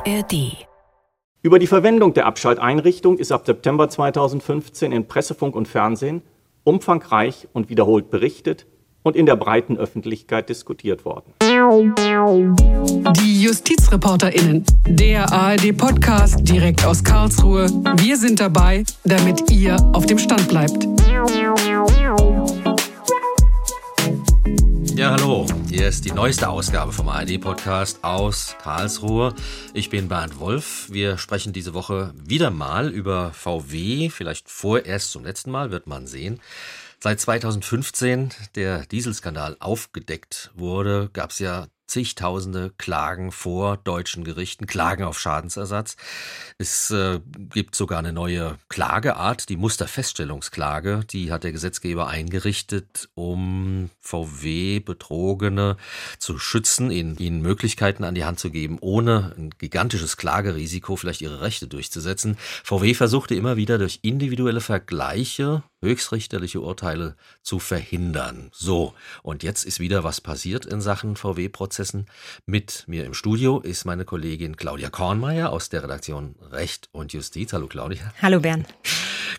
ARD. Über die Verwendung der Abschalteinrichtung ist ab September 2015 in Pressefunk und Fernsehen umfangreich und wiederholt berichtet und in der breiten Öffentlichkeit diskutiert worden. Die JustizreporterInnen, der ARD-Podcast direkt aus Karlsruhe. Wir sind dabei, damit ihr auf dem Stand bleibt. Ja, hallo. Hier ist die neueste Ausgabe vom ARD-Podcast aus Karlsruhe. Ich bin Bernd Wolf. Wir sprechen diese Woche wieder mal über VW. Vielleicht vorerst zum letzten Mal, wird man sehen. Seit 2015 der Dieselskandal aufgedeckt wurde, gab es ja zigtausende Klagen vor deutschen Gerichten, Klagen auf Schadensersatz. Es äh, gibt sogar eine neue Klageart, die Musterfeststellungsklage. Die hat der Gesetzgeber eingerichtet, um VW-Betrogene zu schützen, ihnen, ihnen Möglichkeiten an die Hand zu geben, ohne ein gigantisches Klagerisiko vielleicht ihre Rechte durchzusetzen. VW versuchte immer wieder durch individuelle Vergleiche höchstrichterliche Urteile zu verhindern. So, und jetzt ist wieder was passiert in Sachen VW-Prozessen. Mit mir im Studio ist meine Kollegin Claudia Kornmeier aus der Redaktion Recht und Justiz. Hallo Claudia. Hallo Bernd.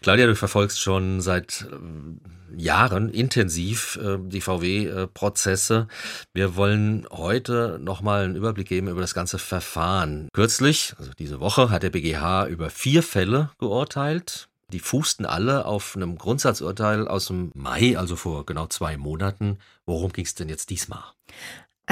Claudia, du verfolgst schon seit äh, Jahren intensiv äh, die VW-Prozesse. Wir wollen heute nochmal einen Überblick geben über das ganze Verfahren. Kürzlich, also diese Woche, hat der BGH über vier Fälle geurteilt. Die fußten alle auf einem Grundsatzurteil aus dem Mai, also vor genau zwei Monaten. Worum ging es denn jetzt diesmal?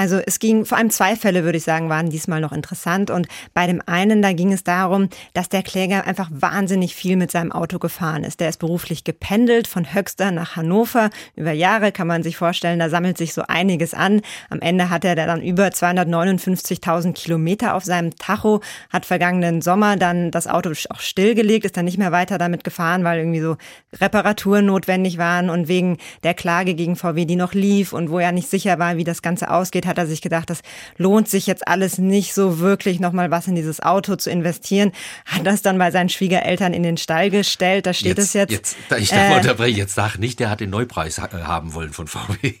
Also es ging vor allem zwei Fälle, würde ich sagen, waren diesmal noch interessant. Und bei dem einen, da ging es darum, dass der Kläger einfach wahnsinnig viel mit seinem Auto gefahren ist. Der ist beruflich gependelt von Höxter nach Hannover. Über Jahre kann man sich vorstellen, da sammelt sich so einiges an. Am Ende hat er dann über 259.000 Kilometer auf seinem Tacho, hat vergangenen Sommer dann das Auto auch stillgelegt, ist dann nicht mehr weiter damit gefahren, weil irgendwie so Reparaturen notwendig waren und wegen der Klage gegen VW, die noch lief und wo er nicht sicher war, wie das Ganze ausgeht, hat er sich gedacht, das lohnt sich jetzt alles nicht so wirklich nochmal was in dieses Auto zu investieren. Hat das dann bei seinen Schwiegereltern in den Stall gestellt. Da steht jetzt, es jetzt. jetzt ich darf äh, unterbrechen, jetzt sag nicht, der hat den Neupreis äh, haben wollen von VW.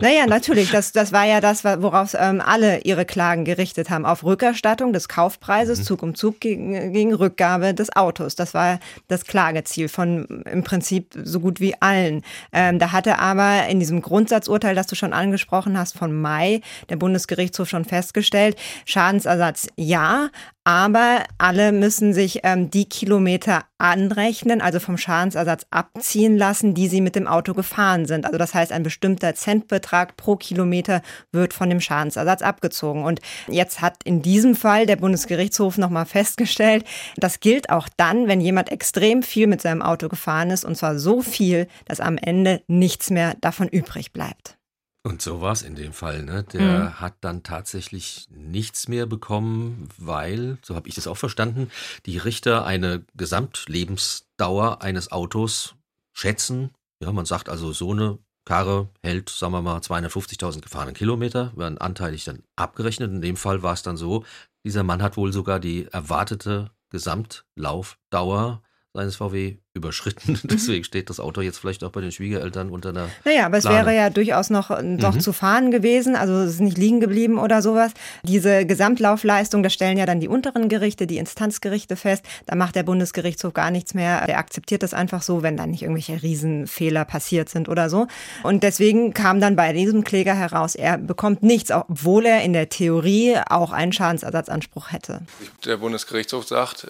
Naja, natürlich. Das, das war ja das, worauf ähm, alle ihre Klagen gerichtet haben. Auf Rückerstattung des Kaufpreises, mhm. Zug um Zug gegen, gegen Rückgabe des Autos. Das war das Klageziel von im Prinzip so gut wie allen. Ähm, da hatte aber in diesem Grundsatzurteil, das du schon angesprochen hast, von Mai, der Bundesgerichtshof schon festgestellt. Schadensersatz ja, aber alle müssen sich ähm, die Kilometer anrechnen, also vom Schadensersatz abziehen lassen, die sie mit dem Auto gefahren sind. Also das heißt, ein bestimmter Centbetrag pro Kilometer wird von dem Schadensersatz abgezogen. Und jetzt hat in diesem Fall der Bundesgerichtshof nochmal festgestellt, das gilt auch dann, wenn jemand extrem viel mit seinem Auto gefahren ist, und zwar so viel, dass am Ende nichts mehr davon übrig bleibt. Und so war es in dem Fall. Ne? Der mhm. hat dann tatsächlich nichts mehr bekommen, weil, so habe ich das auch verstanden, die Richter eine Gesamtlebensdauer eines Autos schätzen. Ja, man sagt also, so eine Karre hält, sagen wir mal, 250.000 gefahrene Kilometer, werden anteilig dann abgerechnet. In dem Fall war es dann so, dieser Mann hat wohl sogar die erwartete Gesamtlaufdauer seines VW überschritten. Deswegen steht das Auto jetzt vielleicht auch bei den Schwiegereltern unter einer. Naja, aber es Plane. wäre ja durchaus noch, noch mhm. zu fahren gewesen. Also es ist nicht liegen geblieben oder sowas. Diese Gesamtlaufleistung, das stellen ja dann die unteren Gerichte, die Instanzgerichte fest. Da macht der Bundesgerichtshof gar nichts mehr. Der akzeptiert das einfach so, wenn da nicht irgendwelche Riesenfehler passiert sind oder so. Und deswegen kam dann bei diesem Kläger heraus, er bekommt nichts, obwohl er in der Theorie auch einen Schadensersatzanspruch hätte. Der Bundesgerichtshof sagt,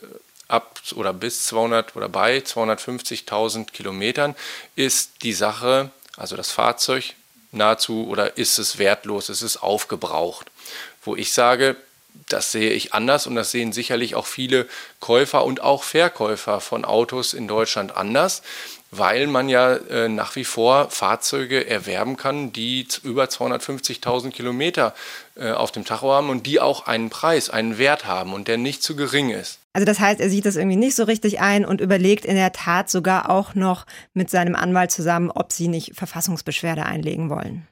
ab oder bis 200 oder bei 250.000 Kilometern ist die Sache, also das Fahrzeug, nahezu oder ist es wertlos, ist es aufgebraucht. Wo ich sage, das sehe ich anders und das sehen sicherlich auch viele Käufer und auch Verkäufer von Autos in Deutschland anders, weil man ja äh, nach wie vor Fahrzeuge erwerben kann, die über 250.000 Kilometer äh, auf dem Tacho haben und die auch einen Preis, einen Wert haben und der nicht zu gering ist. Also das heißt, er sieht das irgendwie nicht so richtig ein und überlegt in der Tat sogar auch noch mit seinem Anwalt zusammen, ob sie nicht Verfassungsbeschwerde einlegen wollen.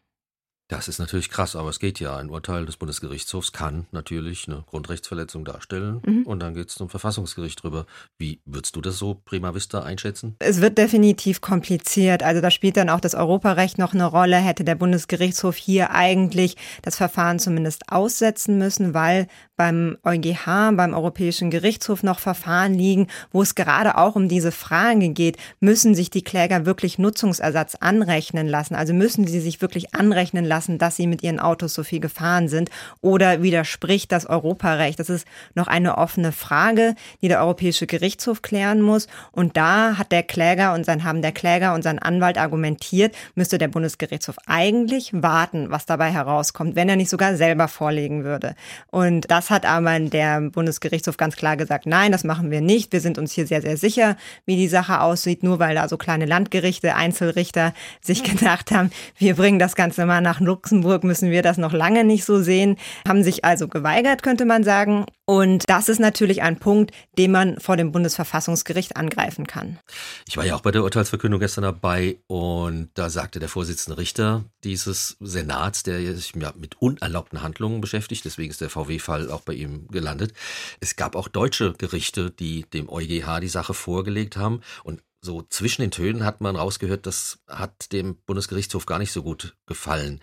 Das ist natürlich krass, aber es geht ja. Ein Urteil des Bundesgerichtshofs kann natürlich eine Grundrechtsverletzung darstellen mhm. und dann geht es zum Verfassungsgericht drüber. Wie würdest du das so prima vista einschätzen? Es wird definitiv kompliziert. Also da spielt dann auch das Europarecht noch eine Rolle. Hätte der Bundesgerichtshof hier eigentlich das Verfahren zumindest aussetzen müssen, weil beim EuGH, beim Europäischen Gerichtshof noch Verfahren liegen, wo es gerade auch um diese Frage geht, müssen sich die Kläger wirklich Nutzungsersatz anrechnen lassen? Also müssen sie sich wirklich anrechnen lassen, dass sie mit ihren Autos so viel gefahren sind oder widerspricht das Europarecht? Das ist noch eine offene Frage, die der Europäische Gerichtshof klären muss. Und da hat der Kläger und sein haben der Kläger und sein Anwalt argumentiert, müsste der Bundesgerichtshof eigentlich warten, was dabei herauskommt, wenn er nicht sogar selber vorlegen würde. Und das hat aber der Bundesgerichtshof ganz klar gesagt, nein, das machen wir nicht. Wir sind uns hier sehr, sehr sicher, wie die Sache aussieht, nur weil da so kleine Landgerichte, Einzelrichter sich gedacht haben, wir bringen das Ganze mal nach Luxemburg, müssen wir das noch lange nicht so sehen, haben sich also geweigert, könnte man sagen. Und das ist natürlich ein Punkt, den man vor dem Bundesverfassungsgericht angreifen kann. Ich war ja auch bei der Urteilsverkündung gestern dabei und da sagte der Vorsitzende Richter dieses Senats, der sich ja mit unerlaubten Handlungen beschäftigt, deswegen ist der VW-Fall auch bei ihm gelandet. Es gab auch deutsche Gerichte, die dem EuGH die Sache vorgelegt haben und so zwischen den Tönen hat man rausgehört, das hat dem Bundesgerichtshof gar nicht so gut gefallen.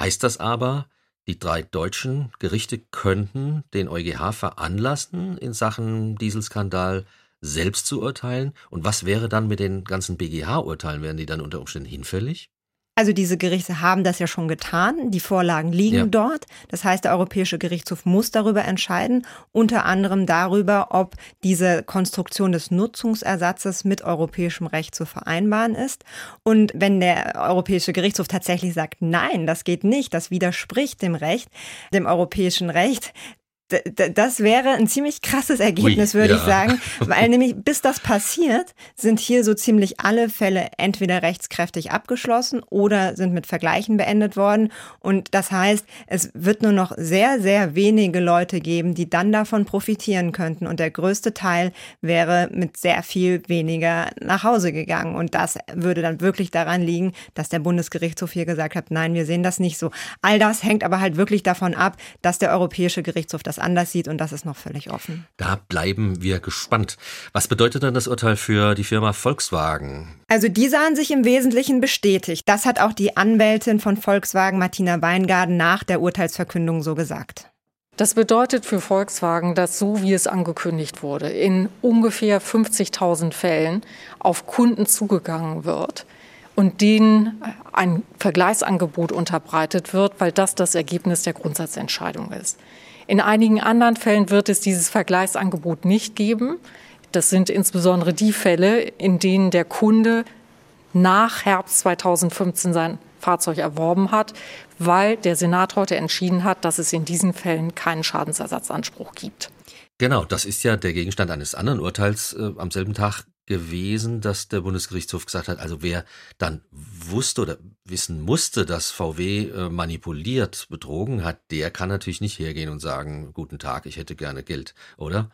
Heißt das aber, die drei deutschen Gerichte könnten den EuGH veranlassen, in Sachen Dieselskandal selbst zu urteilen. Und was wäre dann mit den ganzen BGH-Urteilen? Wären die dann unter Umständen hinfällig? Also diese Gerichte haben das ja schon getan. Die Vorlagen liegen ja. dort. Das heißt, der Europäische Gerichtshof muss darüber entscheiden, unter anderem darüber, ob diese Konstruktion des Nutzungsersatzes mit europäischem Recht zu vereinbaren ist. Und wenn der Europäische Gerichtshof tatsächlich sagt, nein, das geht nicht, das widerspricht dem Recht, dem europäischen Recht, das wäre ein ziemlich krasses Ergebnis, Ui, würde ja. ich sagen, weil nämlich bis das passiert, sind hier so ziemlich alle Fälle entweder rechtskräftig abgeschlossen oder sind mit Vergleichen beendet worden. Und das heißt, es wird nur noch sehr, sehr wenige Leute geben, die dann davon profitieren könnten. Und der größte Teil wäre mit sehr viel weniger nach Hause gegangen. Und das würde dann wirklich daran liegen, dass der Bundesgerichtshof hier gesagt hat, nein, wir sehen das nicht so. All das hängt aber halt wirklich davon ab, dass der Europäische Gerichtshof das anders sieht und das ist noch völlig offen. Da bleiben wir gespannt. Was bedeutet denn das Urteil für die Firma Volkswagen? Also die sahen sich im Wesentlichen bestätigt. Das hat auch die Anwältin von Volkswagen, Martina Weingarten, nach der Urteilsverkündung so gesagt. Das bedeutet für Volkswagen, dass so wie es angekündigt wurde, in ungefähr 50.000 Fällen auf Kunden zugegangen wird und denen ein Vergleichsangebot unterbreitet wird, weil das das Ergebnis der Grundsatzentscheidung ist. In einigen anderen Fällen wird es dieses Vergleichsangebot nicht geben. Das sind insbesondere die Fälle, in denen der Kunde nach Herbst 2015 sein Fahrzeug erworben hat, weil der Senat heute entschieden hat, dass es in diesen Fällen keinen Schadensersatzanspruch gibt. Genau, das ist ja der Gegenstand eines anderen Urteils äh, am selben Tag gewesen, dass der Bundesgerichtshof gesagt hat, also wer dann wusste oder wissen musste, dass VW äh, manipuliert, betrogen hat, der kann natürlich nicht hergehen und sagen, guten Tag, ich hätte gerne Geld, oder?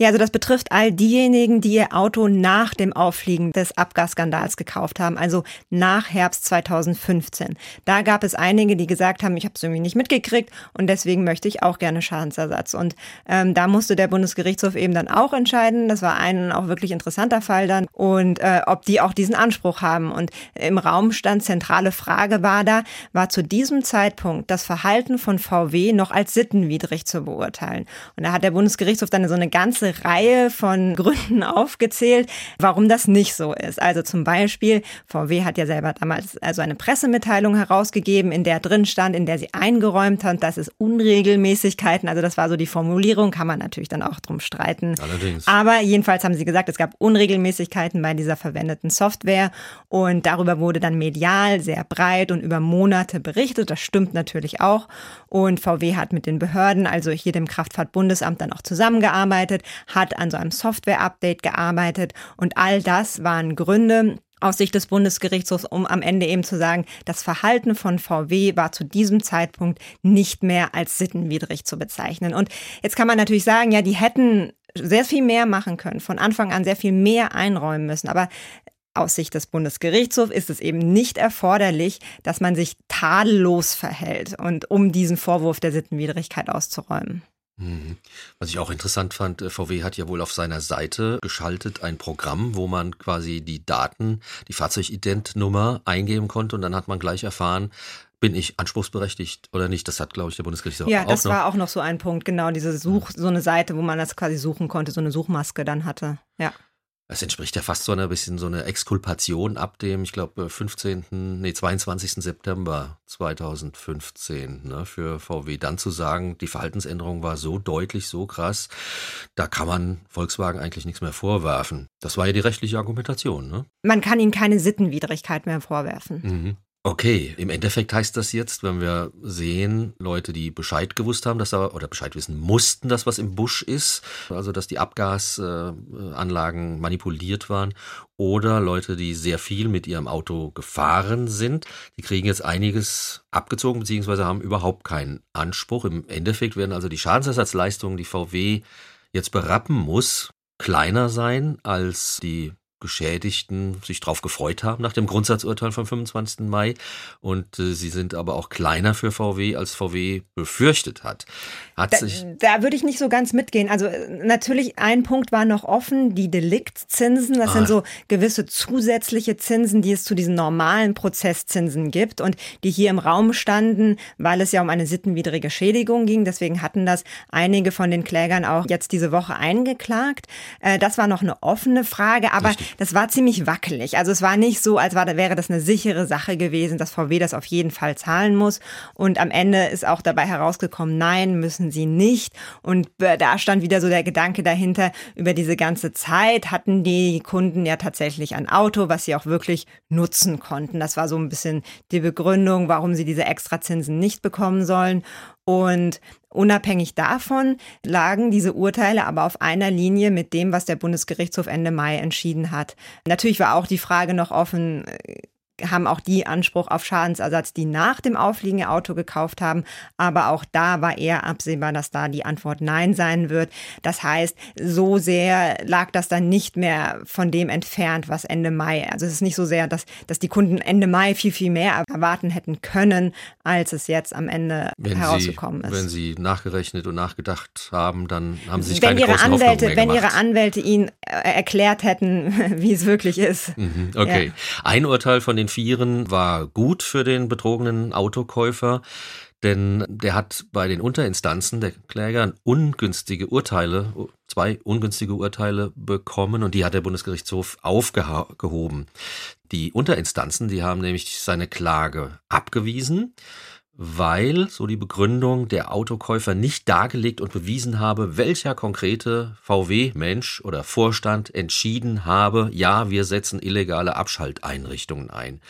Ja, also das betrifft all diejenigen, die ihr Auto nach dem Auffliegen des Abgasskandals gekauft haben, also nach Herbst 2015. Da gab es einige, die gesagt haben, ich habe es irgendwie nicht mitgekriegt und deswegen möchte ich auch gerne Schadensersatz. Und ähm, da musste der Bundesgerichtshof eben dann auch entscheiden. Das war ein auch wirklich interessanter Fall dann und äh, ob die auch diesen Anspruch haben. Und im Raum stand zentrale Frage war da, war zu diesem Zeitpunkt das Verhalten von VW noch als sittenwidrig zu beurteilen. Und da hat der Bundesgerichtshof dann so eine ganze Reihe von Gründen aufgezählt, warum das nicht so ist. Also zum Beispiel, VW hat ja selber damals also eine Pressemitteilung herausgegeben, in der drin stand, in der sie eingeräumt hat, dass es Unregelmäßigkeiten, also das war so die Formulierung, kann man natürlich dann auch drum streiten. Allerdings. Aber jedenfalls haben sie gesagt, es gab Unregelmäßigkeiten bei dieser verwendeten Software und darüber wurde dann medial sehr breit und über Monate berichtet. Das stimmt natürlich auch. Und VW hat mit den Behörden, also hier dem Kraftfahrtbundesamt, dann auch zusammengearbeitet, hat an so einem Software-Update gearbeitet und all das waren Gründe, aus Sicht des Bundesgerichtshofs, um am Ende eben zu sagen, das Verhalten von VW war zu diesem Zeitpunkt nicht mehr als sittenwidrig zu bezeichnen. Und jetzt kann man natürlich sagen, ja, die hätten sehr viel mehr machen können, von Anfang an sehr viel mehr einräumen müssen. Aber aus Sicht des Bundesgerichtshofs ist es eben nicht erforderlich, dass man sich tadellos verhält und um diesen Vorwurf der Sittenwidrigkeit auszuräumen. Mhm. Was ich auch interessant fand, äh, VW hat ja wohl auf seiner Seite geschaltet ein Programm, wo man quasi die Daten, die Fahrzeugidentnummer eingeben konnte und dann hat man gleich erfahren, bin ich anspruchsberechtigt oder nicht? Das hat, glaube ich, der Bundesgerichtshof ja, auch das noch. war auch noch so ein Punkt, genau, diese Such, so eine Seite, wo man das quasi suchen konnte, so eine Suchmaske dann hatte. Ja. Das entspricht ja fast so einer bisschen so einer Exkulpation ab dem, ich glaube, 15., nee, 22. September 2015 ne, für VW. Dann zu sagen, die Verhaltensänderung war so deutlich, so krass, da kann man Volkswagen eigentlich nichts mehr vorwerfen. Das war ja die rechtliche Argumentation. Ne? Man kann ihnen keine Sittenwidrigkeit mehr vorwerfen. Mhm. Okay, im Endeffekt heißt das jetzt, wenn wir sehen, Leute, die Bescheid gewusst haben, dass da oder Bescheid wissen mussten, dass was im Busch ist, also dass die Abgasanlagen äh, manipuliert waren, oder Leute, die sehr viel mit ihrem Auto gefahren sind, die kriegen jetzt einiges abgezogen, beziehungsweise haben überhaupt keinen Anspruch. Im Endeffekt werden also die Schadensersatzleistungen, die VW jetzt berappen muss, kleiner sein als die Geschädigten sich darauf gefreut haben nach dem Grundsatzurteil vom 25. Mai. Und äh, sie sind aber auch kleiner für VW, als VW befürchtet hat. hat da, sich da würde ich nicht so ganz mitgehen. Also äh, natürlich ein Punkt war noch offen, die Deliktzinsen. Das Ah. sind so gewisse zusätzliche Zinsen, die es zu diesen normalen Prozesszinsen gibt und die hier im Raum standen, weil es ja um eine sittenwidrige Schädigung ging. Deswegen hatten das einige von den Klägern auch jetzt diese Woche eingeklagt. Äh, Das war noch eine offene Frage, aber Richtig. Das war ziemlich wackelig. Also es war nicht so, als war, wäre das eine sichere Sache gewesen, dass VW das auf jeden Fall zahlen muss. Und am Ende ist auch dabei herausgekommen, nein, müssen sie nicht. Und da stand wieder so der Gedanke dahinter, über diese ganze Zeit hatten die Kunden ja tatsächlich ein Auto, was sie auch wirklich nutzen konnten. Das war so ein bisschen die Begründung, warum sie diese Extrazinsen nicht bekommen sollen. Und unabhängig davon lagen diese Urteile aber auf einer Linie mit dem, was der Bundesgerichtshof Ende Mai entschieden hat. Natürlich war auch die Frage noch offen, äh, haben auch die Anspruch auf Schadensersatz, die nach dem Aufliegen ihr Auto gekauft haben. Aber auch da war eher absehbar, dass da die Antwort Nein sein wird. Das heißt, so sehr lag das dann nicht mehr von dem entfernt, was Ende Mai. Also es ist nicht so sehr, dass, dass die Kunden Ende Mai viel, viel mehr erwarten hätten können, als es jetzt am Ende wenn herausgekommen sie, ist. Wenn sie nachgerechnet und nachgedacht haben, dann haben sie sich wenn keine ihre großen Anwälte, mehr wenn gemacht. ihre Anwälte ihnen äh, erklärt hätten, wie es wirklich ist. Mhm, Okay. Ja. Ein Urteil von den Vieren war gut für den betrogenen Autokäufer, denn der hat bei den Unterinstanzen der Kläger ungünstige Urteile, zwei ungünstige Urteile bekommen und die hat der Bundesgerichtshof aufgehoben. Die Unterinstanzen, die haben nämlich seine Klage abgewiesen weil, so die Begründung, der Autokäufer nicht dargelegt und bewiesen habe, welcher konkrete VW-Mensch oder Vorstand entschieden habe, ja, wir setzen illegale Abschalteinrichtungen ein.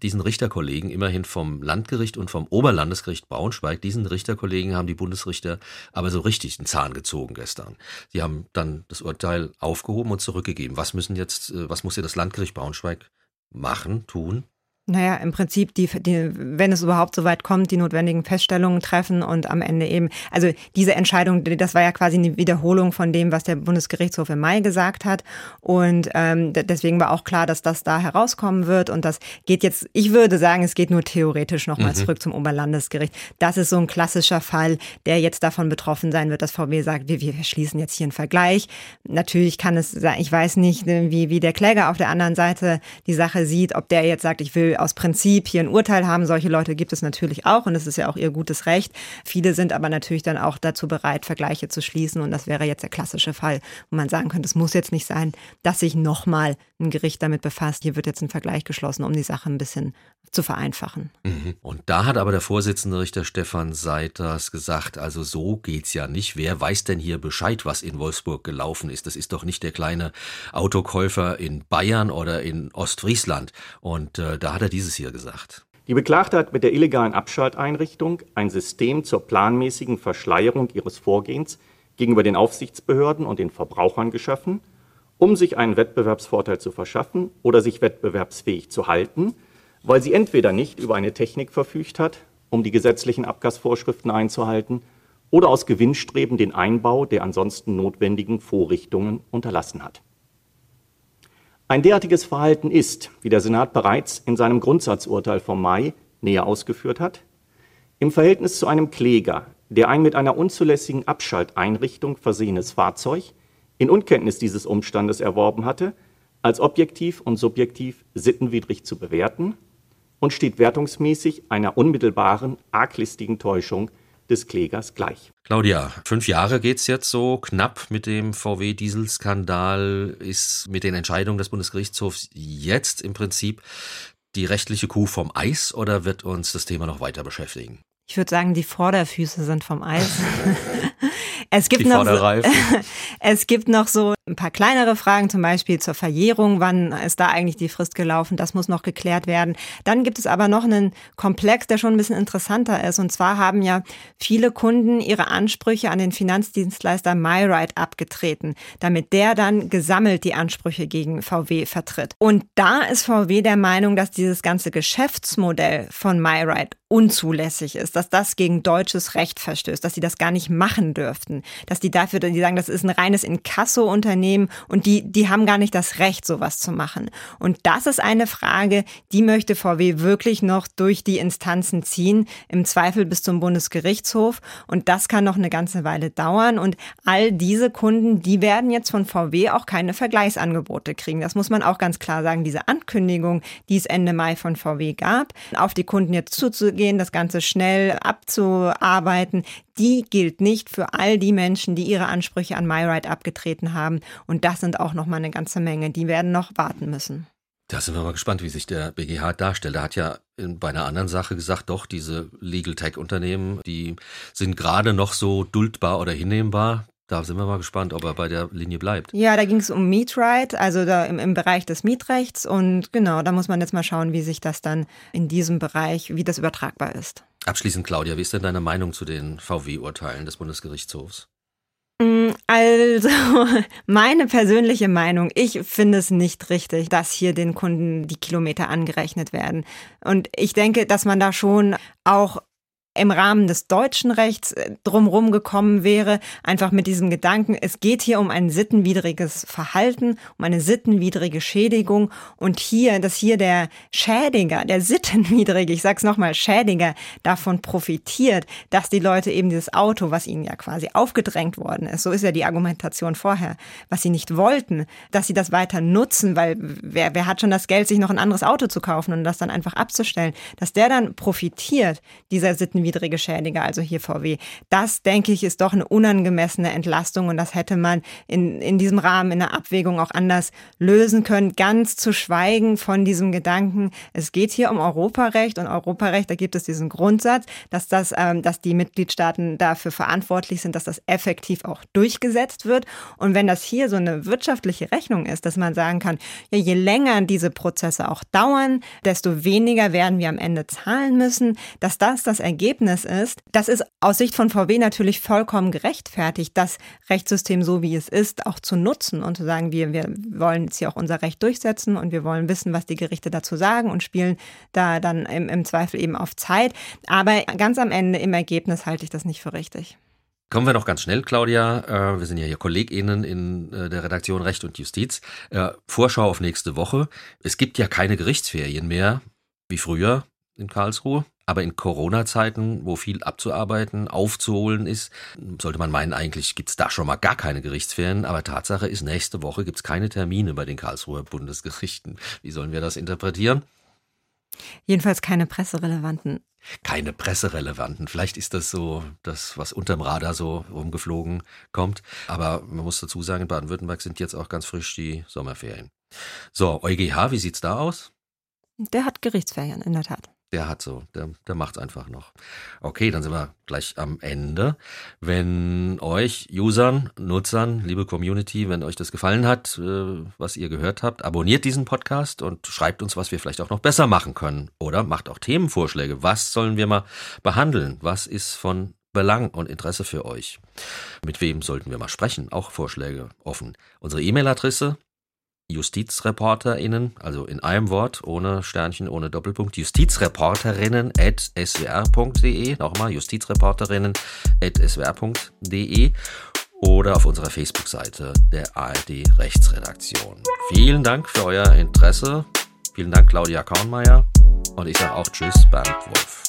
Diesen Richterkollegen, immerhin vom Landgericht und vom Oberlandesgericht Braunschweig, diesen Richterkollegen haben die Bundesrichter aber so richtig den Zahn gezogen gestern. Sie haben dann das Urteil aufgehoben und zurückgegeben. Was müssen jetzt, äh, was muss hier das Landgericht Braunschweig machen, tun? Naja, im Prinzip, die, die, wenn es überhaupt so weit kommt, die notwendigen Feststellungen treffen und am Ende eben, also diese Entscheidung, das war ja quasi eine Wiederholung von dem, was der Bundesgerichtshof im Mai gesagt hat. Und ähm, deswegen war auch klar, dass das da herauskommen wird. Und das geht jetzt, ich würde sagen, es geht nur theoretisch nochmal mhm. zurück zum Oberlandesgericht. Das ist so ein klassischer Fall, der jetzt davon betroffen sein wird, dass VW sagt, wir, wir schließen jetzt hier einen Vergleich. Natürlich kann es sein, ich weiß nicht, wie, wie der Kläger auf der anderen Seite die Sache sieht, ob der jetzt sagt, ich will aus Prinzip hier ein Urteil haben. Solche Leute gibt es natürlich auch und es ist ja auch ihr gutes Recht. Viele sind aber natürlich dann auch dazu bereit, Vergleiche zu schließen und das wäre jetzt der klassische Fall, wo man sagen könnte, es muss jetzt nicht sein, dass sich nochmal ein Gericht damit befasst. Hier wird jetzt ein Vergleich geschlossen, um die Sache ein bisschen zu vereinfachen. Und da hat aber der Vorsitzende Richter Stefan Seiters gesagt, also so geht's ja nicht. Wer weiß denn hier Bescheid, was in Wolfsburg gelaufen ist? Das ist doch nicht der kleine Autokäufer in Bayern oder in Ostfriesland. Und äh, da hat er dieses hier gesagt. Die Beklagte hat mit der illegalen Abschalteinrichtung ein System zur planmäßigen Verschleierung ihres Vorgehens gegenüber den Aufsichtsbehörden und den Verbrauchern geschaffen, um sich einen Wettbewerbsvorteil zu verschaffen oder sich wettbewerbsfähig zu halten, weil sie entweder nicht über eine Technik verfügt hat, um die gesetzlichen Abgasvorschriften einzuhalten, oder aus Gewinnstreben den Einbau der ansonsten notwendigen Vorrichtungen unterlassen hat. Ein derartiges Verhalten ist, wie der Senat bereits in seinem Grundsatzurteil vom Mai näher ausgeführt hat, im Verhältnis zu einem Kläger, der ein mit einer unzulässigen Abschalteinrichtung versehenes Fahrzeug in Unkenntnis dieses Umstandes erworben hatte, als objektiv und subjektiv sittenwidrig zu bewerten, und steht wertungsmäßig einer unmittelbaren, arglistigen Täuschung des Klägers gleich. Claudia, fünf Jahre geht es jetzt so knapp mit dem VW-Dieselskandal. Ist mit den Entscheidungen des Bundesgerichtshofs jetzt im Prinzip die rechtliche Kuh vom Eis oder wird uns das Thema noch weiter beschäftigen? Ich würde sagen, die Vorderfüße sind vom Eis. Es gibt, Die noch es gibt noch so ein paar kleinere Fragen, zum Beispiel zur Verjährung. Wann ist da eigentlich die Frist gelaufen? Das muss noch geklärt werden. Dann gibt es aber noch einen Komplex, der schon ein bisschen interessanter ist. Und zwar haben ja viele Kunden ihre Ansprüche an den Finanzdienstleister MyRide abgetreten, damit der dann gesammelt die Ansprüche gegen VW vertritt. Und da ist VW der Meinung, dass dieses ganze Geschäftsmodell von MyRide unzulässig ist, dass das gegen deutsches Recht verstößt, dass sie das gar nicht machen dürften, dass die dafür, die sagen, das ist ein reines Inkasso-Unternehmen und die, die haben gar nicht das Recht, sowas zu machen. Und das ist eine Frage, die möchte VW wirklich noch durch die Instanzen ziehen, im Zweifel bis zum Bundesgerichtshof. Und das kann noch eine ganze Weile dauern. Und all diese Kunden, die werden jetzt von VW auch keine Vergleichsangebote kriegen. Das muss man auch ganz klar sagen. Diese Ankündigung, die es Ende Mai von VW gab, auf die Kunden jetzt zuzugehen, das Ganze schnell abzuarbeiten, die gilt nicht für all die Menschen, die ihre Ansprüche an MyRide abgetreten haben. Und das sind auch noch mal eine ganze Menge. Die werden noch warten müssen. Da sind wir mal gespannt, wie sich der BGH darstellt. Er hat ja bei einer anderen Sache gesagt, doch, diese Legal Tech-Unternehmen, die sind gerade noch so duldbar oder hinnehmbar. Da sind wir mal gespannt, ob er bei der Linie bleibt. Ja, da ging es um Meetride, also da im, im Bereich des Mietrechts. Und genau, da muss man jetzt mal schauen, wie sich das dann in diesem Bereich, wie das übertragbar ist. Abschließend, Claudia, wie ist denn deine Meinung zu den VW-Urteilen des Bundesgerichtshofs? Mm, Also, meine persönliche Meinung, ich finde es nicht richtig, dass hier den Kunden die Kilometer angerechnet werden. Und ich denke, dass man da schon auch im Rahmen des deutschen Rechts äh, drumherum gekommen wäre, einfach mit diesem Gedanken, es geht hier um ein sittenwidriges Verhalten, um eine sittenwidrige Schädigung. Und hier, dass hier der Schädiger, der sittenwidrige, ich sag's nochmal, Schädiger davon profitiert, dass die Leute eben dieses Auto, was ihnen ja quasi aufgedrängt worden ist, so ist ja die Argumentation vorher, was sie nicht wollten, dass sie das weiter nutzen, weil wer, wer hat schon das Geld, sich noch ein anderes Auto zu kaufen und das dann einfach abzustellen, dass der dann profitiert, dieser sittenwidrige Schädiger, also hier VW. Das, denke ich, ist doch eine unangemessene Entlastung und das hätte man in, in diesem Rahmen, in der Abwägung auch anders lösen können. Ganz zu schweigen von diesem Gedanken, es geht hier um Europarecht und Europarecht, da gibt es diesen Grundsatz, dass, das, ähm, dass die Mitgliedstaaten dafür verantwortlich sind, dass das effektiv auch durchgesetzt wird. Und wenn das hier so eine wirtschaftliche Rechnung ist, dass man sagen kann, ja, je länger diese Prozesse auch dauern, desto weniger werden wir am Ende zahlen müssen, dass das das Ergebnis ist, das ist aus Sicht von VW natürlich vollkommen gerechtfertigt, das Rechtssystem so wie es ist auch zu nutzen und zu sagen, wir, wir wollen jetzt hier auch unser Recht durchsetzen und wir wollen wissen, was die Gerichte dazu sagen und spielen da dann im, im Zweifel eben auf Zeit. Aber ganz am Ende im Ergebnis halte ich das nicht für richtig. Kommen wir noch ganz schnell, Claudia. Äh, wir sind ja hier KollegInnen in äh, der Redaktion Recht und Justiz. Äh, Vorschau auf nächste Woche. Es gibt ja keine Gerichtsferien mehr, wie früher in Karlsruhe. Aber in Corona-Zeiten, wo viel abzuarbeiten, aufzuholen ist, sollte man meinen, eigentlich gibt's da schon mal gar keine Gerichtsferien. Aber Tatsache ist, nächste Woche gibt's keine Termine bei den Karlsruher Bundesgerichten. Wie sollen wir das interpretieren? Jedenfalls keine presserelevanten. Keine presserelevanten. Vielleicht ist das so das, was unterm Radar so rumgeflogen kommt. Aber man muss dazu sagen, in Baden-Württemberg sind jetzt auch ganz frisch die Sommerferien. So, EuGH, wie sieht's da aus? Der hat Gerichtsferien, in der Tat. Der hat so, der, der macht's einfach noch. Okay, dann sind wir gleich am Ende. Wenn euch Usern, Nutzern, liebe Community, wenn euch das gefallen hat, äh, was ihr gehört habt, abonniert diesen Podcast und schreibt uns, was wir vielleicht auch noch besser machen können. Oder macht auch Themenvorschläge. Was sollen wir mal behandeln? Was ist von Belang und Interesse für euch? Mit wem sollten wir mal sprechen? Auch Vorschläge offen. Unsere E-Mail-Adresse JustizreporterInnen, also in einem Wort, ohne Sternchen, ohne Doppelpunkt, justizreporterinnen at swr.de, nochmal justizreporterinnen at swr.de oder auf unserer Facebook-Seite der ARD Rechtsredaktion. Vielen Dank für euer Interesse. Vielen Dank, Claudia Kaunmeier. Und ich sage auch Tschüss, Bernd Wolf.